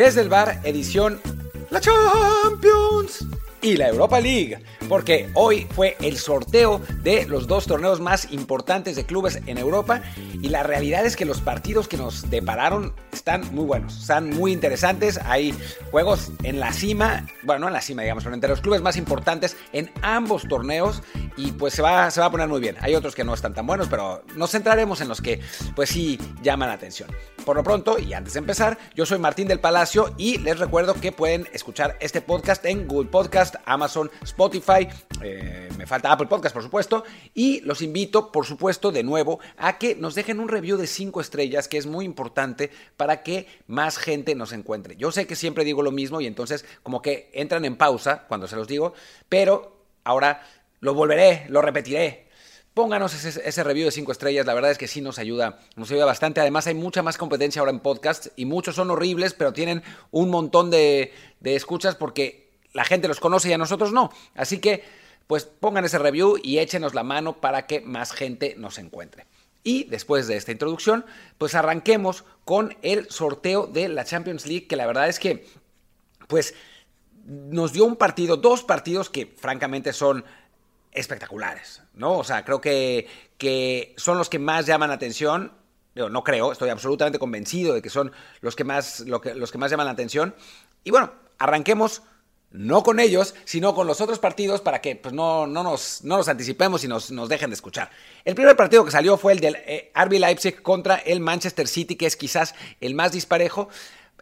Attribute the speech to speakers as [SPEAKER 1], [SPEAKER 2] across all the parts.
[SPEAKER 1] Desde el bar, edición La Champions y la Europa League, porque hoy fue el sorteo de los dos torneos más importantes de clubes en Europa y la realidad es que los partidos que nos depararon están muy buenos, están muy interesantes, hay juegos en la cima, bueno, no en la cima digamos, pero entre los clubes más importantes en ambos torneos y pues se va, se va a poner muy bien. Hay otros que no están tan buenos, pero nos centraremos en los que pues sí llaman la atención. Por lo pronto, y antes de empezar, yo soy Martín del Palacio y les recuerdo que pueden escuchar este podcast en Google Podcast, Amazon, Spotify, eh, me falta Apple Podcast por supuesto, y los invito por supuesto de nuevo a que nos dejen un review de 5 estrellas que es muy importante para que más gente nos encuentre. Yo sé que siempre digo lo mismo y entonces como que entran en pausa cuando se los digo, pero ahora lo volveré, lo repetiré. Pónganos ese, review de 5 estrellas, la verdad es que sí nos ayuda, nos ayuda bastante. Además hay mucha más competencia ahora en podcasts y muchos son horribles, pero tienen un montón de, de escuchas porque la gente los conoce y a nosotros no. Así que pues pongan ese review y échenos la mano para que más gente nos encuentre. Y después de esta introducción, pues arranquemos con el sorteo de la Champions League, que la verdad es que, pues, nos dio un partido, dos partidos que francamente son espectaculares, ¿no? O sea, creo que, que son los que más llaman la atención. no creo, estoy absolutamente convencido de que son los que más, los que más llaman la atención. Y bueno, arranquemos no con ellos, sino con los otros partidos para que pues, no, no, nos, no nos anticipemos y nos, nos, dejen de escuchar. El primer partido que salió fue el del eh, RB Leipzig contra el Manchester City, que es quizás el más disparejo,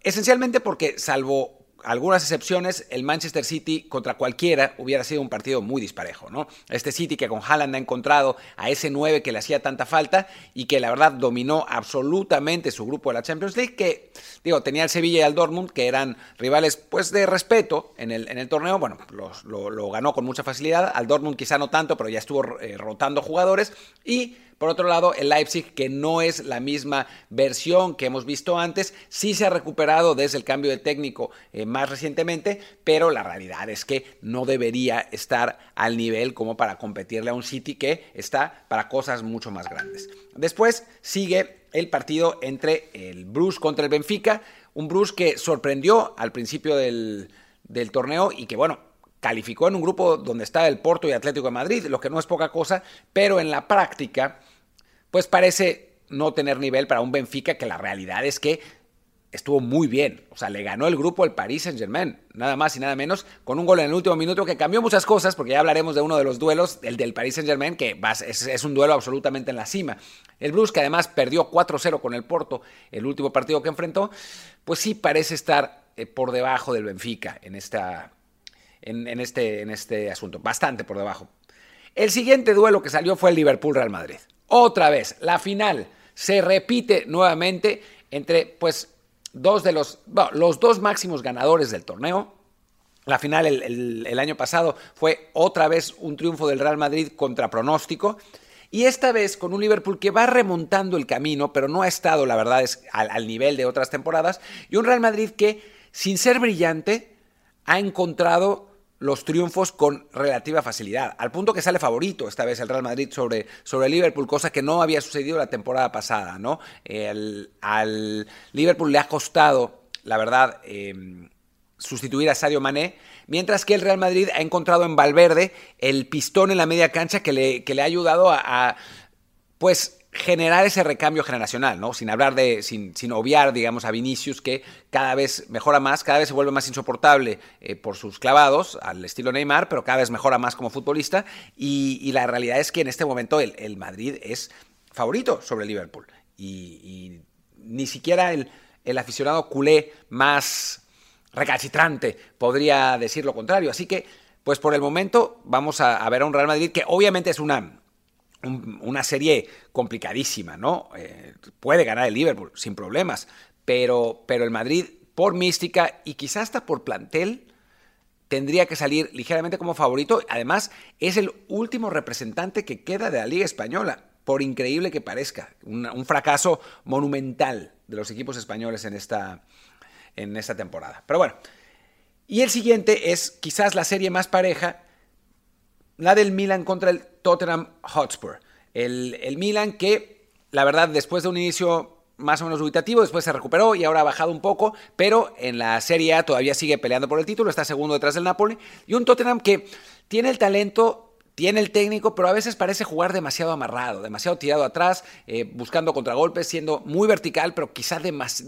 [SPEAKER 1] esencialmente porque salvo algunas excepciones, el Manchester City contra cualquiera hubiera sido un partido muy disparejo, ¿no? Este City que con Haaland ha encontrado a ese 9 que le hacía tanta falta y que la verdad dominó absolutamente su grupo de la Champions League, que digo, tenía el Sevilla y el Dortmund, que eran rivales pues de respeto en el, en el torneo, bueno, lo, ganó con mucha facilidad, al Dortmund quizá no tanto, pero ya estuvo eh, rotando jugadores. Y por otro lado, el Leipzig, que no es la misma versión que hemos visto antes, sí se ha recuperado desde el cambio de técnico eh, más recientemente, pero la realidad es que no debería estar al nivel como para competirle a un City que está para cosas mucho más grandes. Después sigue el partido entre el Bruce contra el Benfica, un Bruce que sorprendió al principio del, del torneo y que bueno, calificó en un grupo donde está el Porto y Atlético de Madrid, lo que no es poca cosa, pero en la práctica, pues parece no tener nivel para un Benfica que la realidad es que estuvo muy bien. O sea, le ganó el grupo el Paris Saint Germain, nada más y nada menos, con un gol en el último minuto que cambió muchas cosas, porque ya hablaremos de uno de los duelos, el del Paris Saint Germain, que es, es un duelo absolutamente en la cima. El Blues, que además perdió 4-0 con el Porto, el último partido que enfrentó, pues sí parece estar eh, por debajo del Benfica en esta, en, este, en este asunto, bastante por debajo. El siguiente duelo que salió fue el Liverpool-Real Madrid. Otra vez, la final se repite nuevamente entre pues dos de los, los dos máximos ganadores del torneo. La final el, año pasado fue otra vez un triunfo del Real Madrid contra pronóstico. Y esta vez con un Liverpool que va remontando el camino, pero no ha estado, la verdad, es al nivel de otras temporadas. Y un Real Madrid que, sin ser brillante, ha encontrado los triunfos con relativa facilidad, al punto que sale favorito esta vez el Real Madrid sobre, sobre Liverpool, cosa que no había sucedido la temporada pasada, ¿no? al Liverpool le ha costado, la verdad, em, sustituir a Sadio Mané, mientras que el Real Madrid ha encontrado en Valverde el pistón en la media cancha que le, que le ha ayudado a, a pues generar ese recambio generacional, ¿no? Sin hablar de, sin, sin, obviar, digamos, a Vinicius, que cada vez mejora más, cada vez se vuelve más insoportable eh, por sus clavados, al estilo Neymar, pero cada vez mejora más como futbolista. Y, la realidad es que en este momento el, Madrid es favorito sobre el Liverpool. Y, ni siquiera el, el aficionado culé más recalcitrante podría decir lo contrario. Así que, pues por el momento vamos a, ver a un Real Madrid que obviamente es una, una serie complicadísima, ¿no? Eh, puede ganar el Liverpool sin problemas, pero, pero el Madrid por mística y quizás hasta por plantel tendría que salir ligeramente como favorito. Además, es el último representante que queda de la Liga Española, por increíble que parezca. Un, fracaso monumental de los equipos españoles en esta, en esta temporada. Pero bueno, y el siguiente es quizás la serie más pareja, la del Milan contra el Tottenham Hotspur. El, el Milan que, la verdad, después de un inicio más o menos dubitativo, después se recuperó y ahora ha bajado un poco, pero en la Serie A todavía sigue peleando por el título, está segundo detrás del Napoli, y un Tottenham que tiene el talento tiene el técnico, pero a veces parece jugar demasiado amarrado, demasiado tirado atrás, eh, buscando contragolpes, siendo muy vertical, pero quizás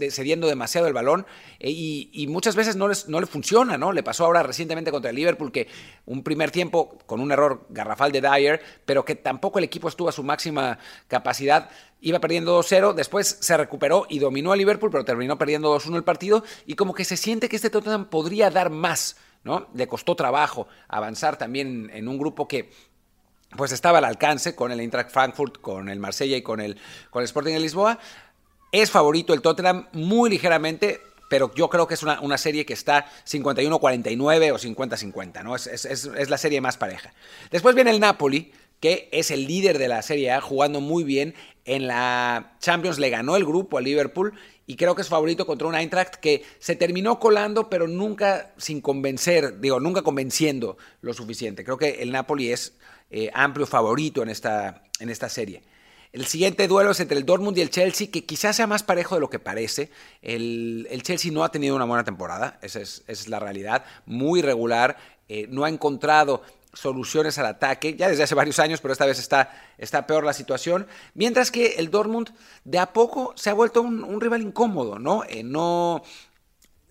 [SPEAKER 1] cediendo demasiado el balón. Eh, y, muchas veces no, les, no le funciona, ¿no? Le pasó ahora recientemente contra el Liverpool que un primer tiempo con un error garrafal de Dyer, pero que tampoco el equipo estuvo a su máxima capacidad. Iba perdiendo 2-0, después se recuperó y dominó a Liverpool, pero terminó perdiendo 2-1 el partido. Y como que se siente que este Tottenham podría dar más ¿no? Le costó trabajo avanzar también en un grupo que pues estaba al alcance con el Eintracht Frankfurt, con el Marsella y con el, con el Sporting de Lisboa. Es favorito el Tottenham muy ligeramente, pero yo creo que es una, serie que está 51-49 o 50-50, ¿no? Es, es, la serie más pareja. Después viene el Napoli, que es el líder de la Serie A, jugando muy bien. En la Champions le ganó el grupo a Liverpool y creo que es favorito contra un Eintracht que se terminó colando, pero nunca sin convencer, digo, nunca convenciendo lo suficiente. Creo que el Napoli es eh, amplio favorito en esta, en esta serie. El siguiente duelo es entre el Dortmund y el Chelsea, que quizás sea más parejo de lo que parece. El, Chelsea no ha tenido una buena temporada, esa es, la realidad, muy regular, eh, no ha encontrado soluciones al ataque, ya desde hace varios años, pero esta vez está, está peor la situación. Mientras que el Dortmund de a poco se ha vuelto un, rival incómodo, ¿no? Eh,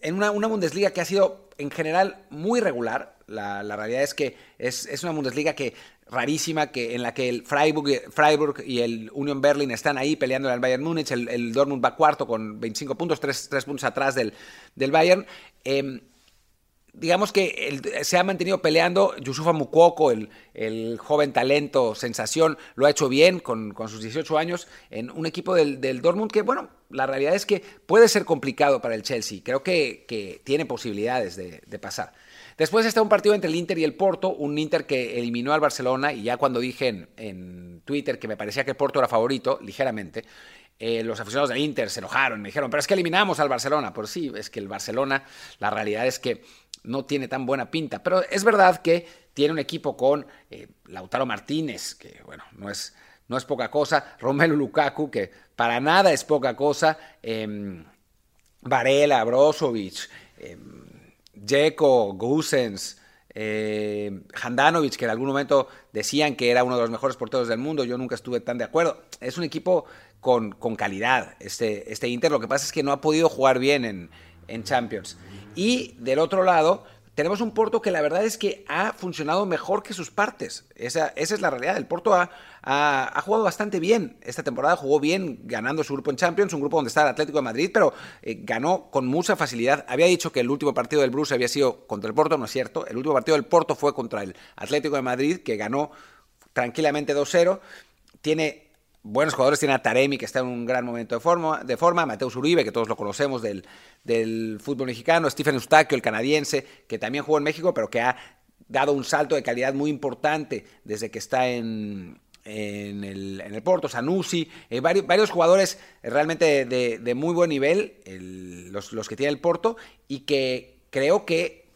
[SPEAKER 1] en una, Bundesliga que ha sido en general muy regular. La, realidad es que es, es, una Bundesliga que rarísima, que, en la que el Freiburg, Freiburg y el Union Berlin están ahí peleando al Bayern Múnich. El, Dortmund va cuarto con 25 puntos, 3, puntos atrás del, del Bayern. Eh, digamos que se ha mantenido peleando. Yusufa Mukoko, el, el, joven talento, sensación, lo ha hecho bien con, sus 18 años en un equipo del, Dortmund que, bueno, la realidad es que puede ser complicado para el Chelsea. Creo que, tiene posibilidades de, pasar. Después está un partido entre el Inter y el Porto, un Inter que eliminó al Barcelona y ya cuando dije en, en Twitter que me parecía que Porto era favorito, ligeramente, eh, los aficionados del Inter se enojaron, me dijeron, pero es que eliminamos al Barcelona. Pues sí, es que el Barcelona, la realidad es que no tiene tan buena pinta, pero es verdad que tiene un equipo con eh, Lautaro Martínez, que bueno, no es, no es poca cosa, Romelu Lukaku, que para nada es poca cosa, eh, Varela, Brozovic, Jeko, Gusens, eh, Handanovic, que en algún momento decían que era uno de los mejores porteros del mundo, yo nunca estuve tan de acuerdo. Es un equipo con, con calidad, este, este Inter. Lo que pasa es que no ha podido jugar bien en, en Champions. Y del otro lado, tenemos un Porto que la verdad es que ha funcionado mejor que sus partes. Esa, es la realidad. El Porto ha, ha, jugado bastante bien. Esta temporada jugó bien ganando su grupo en Champions, un grupo donde está el Atlético de Madrid, pero eh, ganó con mucha facilidad. Había dicho que el último partido del Bruce había sido contra el Porto, no es cierto. El último partido del Porto fue contra el Atlético de Madrid, que ganó tranquilamente 2-0. Tiene buenos jugadores. Tiene a Taremi, que está en un gran momento de forma, de forma Mateus Uribe, que todos lo conocemos del, del fútbol mexicano, Stephen Eustaquio, el canadiense, que también jugó en México, pero que ha dado un salto de calidad muy importante desde que está en, en, el, en el, Porto, Sanusi, eh, varios, varios, jugadores realmente de, muy buen nivel, los, los, que tiene el Porto, y que creo que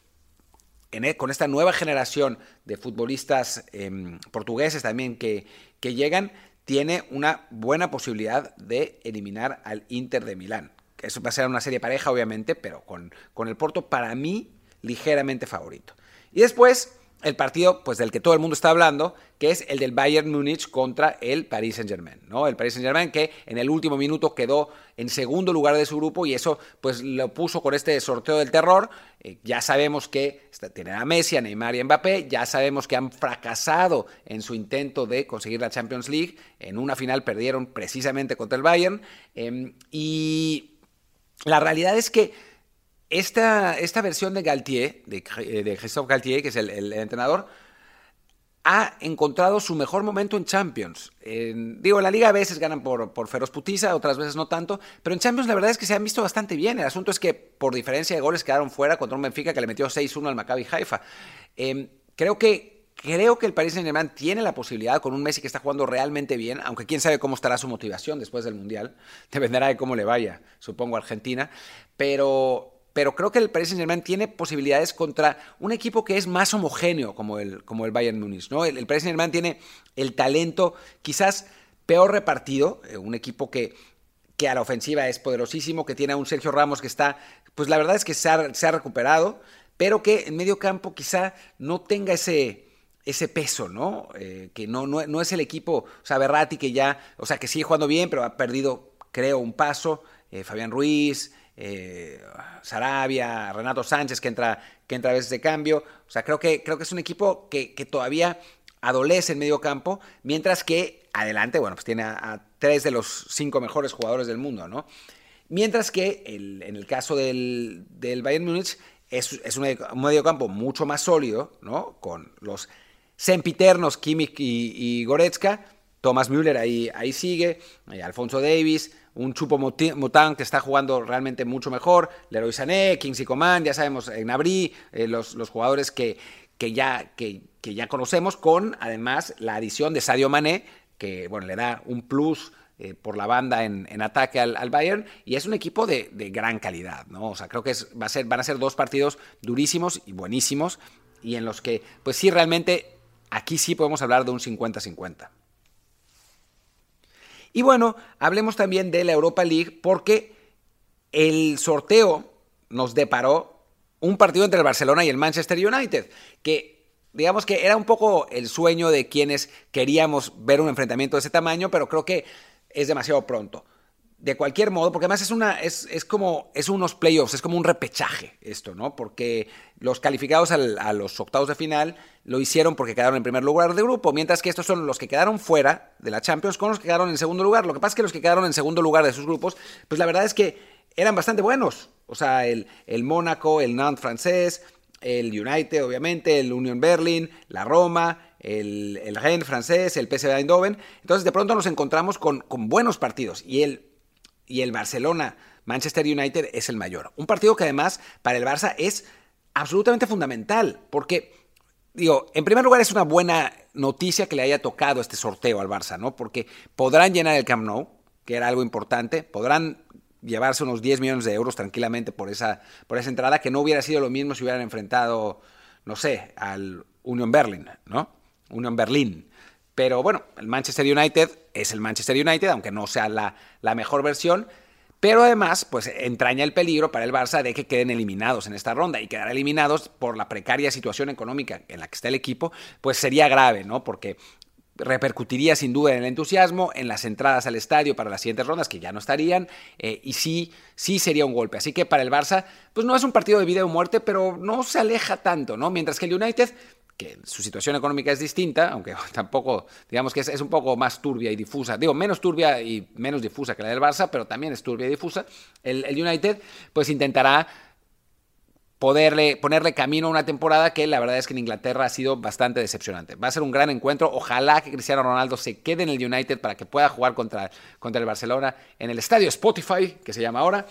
[SPEAKER 1] en, e, con esta nueva generación de futbolistas em, portugueses también que, que llegan, tiene una buena posibilidad de eliminar al Inter de Milán. Eso va a ser una serie pareja, obviamente, pero con, con el Porto, para mí, ligeramente favorito. Y después, el partido pues del que todo el mundo está hablando, que es el del Bayern Múnich contra el Paris Saint-Germain, ¿no? El Paris Saint-Germain que en el último minuto quedó en segundo lugar de su grupo y eso pues lo puso con este sorteo del terror. Eh, ya sabemos que tienen a Messi, a Neymar y Mbappé, ya sabemos que han fracasado en su intento de conseguir la Champions League, en una final perdieron precisamente contra el Bayern em, y la realidad es que esta, esta versión de Galtier, de, de Christophe Galtier, que es el, entrenador, ha encontrado su mejor momento en Champions. digo, en la liga a veces ganan por, por feroz putiza, otras veces no tanto, pero en Champions la verdad es que se han visto bastante bien. El asunto es que por diferencia de goles quedaron fuera contra un Benfica que le metió 6-1 al Maccabi Haifa. Em, creo que Creo que el Paris Saint-Germain tiene la posibilidad, con un Messi que está jugando realmente bien, aunque quién sabe cómo estará su motivación después del Mundial, dependerá de cómo le vaya, supongo, a Argentina, pero, pero creo que el Paris Saint-Germain tiene posibilidades contra un equipo que es más homogéneo como el, como el Bayern Munich. ¿no? El, Paris Saint-Germain tiene el talento quizás peor repartido, eh, un equipo que, que a la ofensiva es poderosísimo, que tiene a un Sergio Ramos que está, pues la verdad es que se ha, recuperado, pero que en medio campo quizá no tenga ese ese peso, ¿no? Eh, que no, no, es el equipo, o sea, Berratti que ya, o sea, que sigue jugando bien, pero ha perdido, creo, un paso. Eh, Fabián Ruiz, eh, Sarabia, Renato Sánchez, que entra, que entra a veces de cambio. O sea, creo que, creo que es un equipo que, todavía adolece en medio campo, mientras que adelante, bueno, pues tiene a, tres de los cinco mejores jugadores del mundo, ¿no? Mientras que en el caso del, del Bayern Múnich es, es un medio campo mucho más sólido, ¿no? Con los sempiternos Kimmich y, Goretzka. Thomas Müller ahí, ahí sigue, eh, Alfonso Davis, un Chupo Mután que está jugando realmente mucho mejor, Leroy Sané, Kingsley Coman, ya sabemos, Gnabry, eh, los, los, jugadores que, que, ya, que, ya conocemos, con además la adición de Sadio Mané, que bueno, le da un plus eh, por la banda en, ataque al, Bayern y es un equipo de, gran calidad, ¿no? O sea, creo que va a ser, van a ser dos partidos durísimos y buenísimos y en los que, pues sí, realmente Aquí sí podemos hablar de un 50-50. Y bueno, hablemos también de la Europa League porque el sorteo nos deparó un partido entre el Barcelona y el Manchester United, que digamos que era un poco el sueño de quienes queríamos ver un enfrentamiento de ese tamaño, pero creo que es demasiado pronto de cualquier modo, porque además es una, es, es, como, es unos playoffs, es como un repechaje esto, ¿no? Porque los calificados a los octavos de final lo hicieron porque quedaron en primer lugar de grupo, mientras que estos son los que quedaron fuera de la Champions con los que quedaron en segundo lugar. Lo que pasa es que los que quedaron en segundo lugar de sus grupos, pues la verdad es que eran bastante buenos. O sea, el, el Mónaco, el Nantes francés, el United, obviamente, el Union Berlin, la Roma, el, el Rennes francés, el PSV Eindhoven. Entonces, de pronto nos encontramos con, con buenos partidos. Y el y el Barcelona Manchester United es el mayor. Un partido que además para el Barça es absolutamente fundamental, porque, digo, en primer lugar es una buena noticia que le haya tocado este sorteo al Barça, ¿no? Porque podrán llenar el Camp Nou, que era algo importante, podrán llevarse unos 10 millones de euros tranquilamente por esa, por esa entrada, que no hubiera sido lo mismo si hubieran enfrentado, no sé, al Union Berlin, ¿no? Union Berlin. Pero bueno, el Manchester United es el Manchester United, aunque no sea la, la mejor versión. Pero además, pues entraña el peligro para el Barça de que queden eliminados en esta ronda y quedar eliminados por la precaria situación económica en la que está el equipo, pues sería grave, ¿no? Porque repercutiría sin duda en el entusiasmo, en las entradas al estadio para las siguientes rondas, que ya no estarían, eh, y sí, sí sería un golpe. Así que para el Barça, pues no es un partido de vida o muerte, pero no se aleja tanto, ¿no? Mientras que el United que su situación económica es distinta, aunque tampoco, digamos que es, un poco más turbia y difusa, digo, menos turbia y menos difusa que la del Barça, pero también es turbia y difusa, el, United pues intentará poderle, ponerle camino a una temporada que la verdad es que en Inglaterra ha sido bastante decepcionante. Va a ser un gran encuentro, ojalá que Cristiano Ronaldo se quede en el United para que pueda jugar contra, contra el Barcelona en el estadio Spotify, que se llama ahora,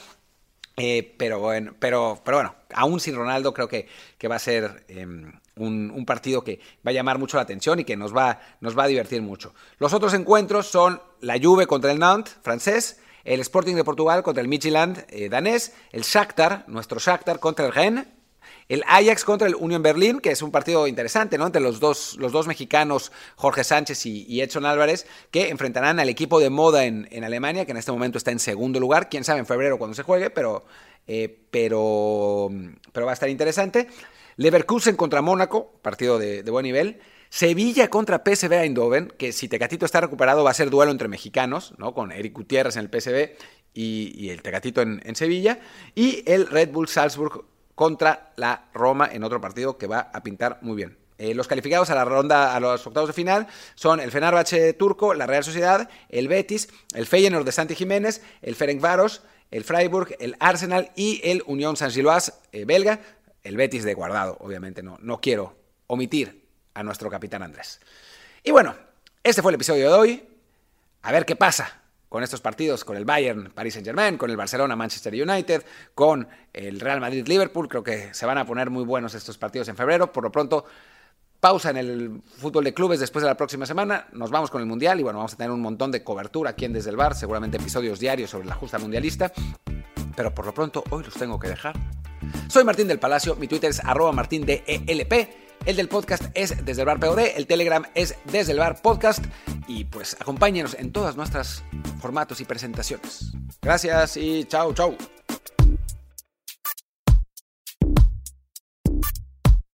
[SPEAKER 1] eh, pero, bueno, pero, pero bueno, aún sin Ronaldo creo que, que va a ser em, un, partido que va a llamar mucho la atención y que nos va, nos va a divertir mucho. Los otros encuentros son la Juve contra el Nantes, francés, el Sporting de Portugal contra el Midtjylland, eh, danés, el Shakhtar, nuestro Shakhtar contra el Rennes, el Ajax contra el Union Berlin, que es un partido interesante, ¿no? Entre los dos, los dos mexicanos, Jorge Sánchez y, Edson Álvarez, que enfrentarán al equipo de moda en, Alemania, que en este momento está en segundo lugar. Quién sabe en febrero cuando se juegue, pero, eh, pero, pero va a estar interesante. Leverkusen contra Mónaco, partido de, buen nivel. Sevilla contra PSV Eindhoven, que si Tecatito está recuperado va a ser duelo entre mexicanos, ¿no? Con Eric Gutiérrez en el PSV y, el Tecatito en, Sevilla. Y el Red Bull Salzburg contra la Roma en otro partido que va a pintar muy bien. Eh, los calificados a la ronda, a los octavos de final, son el Fenerbahce turco, la Real Sociedad, el Betis, el Feyenoord de Santi Jiménez, el Ferencváros, el Freiburg, el Arsenal y el Unión Saint-Gilloise eh, belga, el Betis de Guardado, obviamente no, no quiero omitir a nuestro capitán Andrés. Y bueno, este fue el episodio de hoy. A ver qué pasa con estos partidos, con el Bayern, Paris Saint Germain, con el Barcelona, Manchester United, con el Real Madrid, Liverpool. Creo que se van a poner muy buenos estos partidos en febrero. Por lo pronto, pausa en el fútbol de clubes después de la próxima semana. Nos vamos con el Mundial y bueno, vamos a tener un montón de cobertura aquí en Desde el Bar, seguramente episodios diarios sobre la justa mundialista. Pero por lo pronto, hoy los tengo que dejar. Soy Martín del Palacio, mi Twitter es arroba martindelp. El del podcast es desde el bar POD, el Telegram es desde el bar podcast y pues acompáñenos en todas nuestras formatos y presentaciones. Gracias y chao, chao.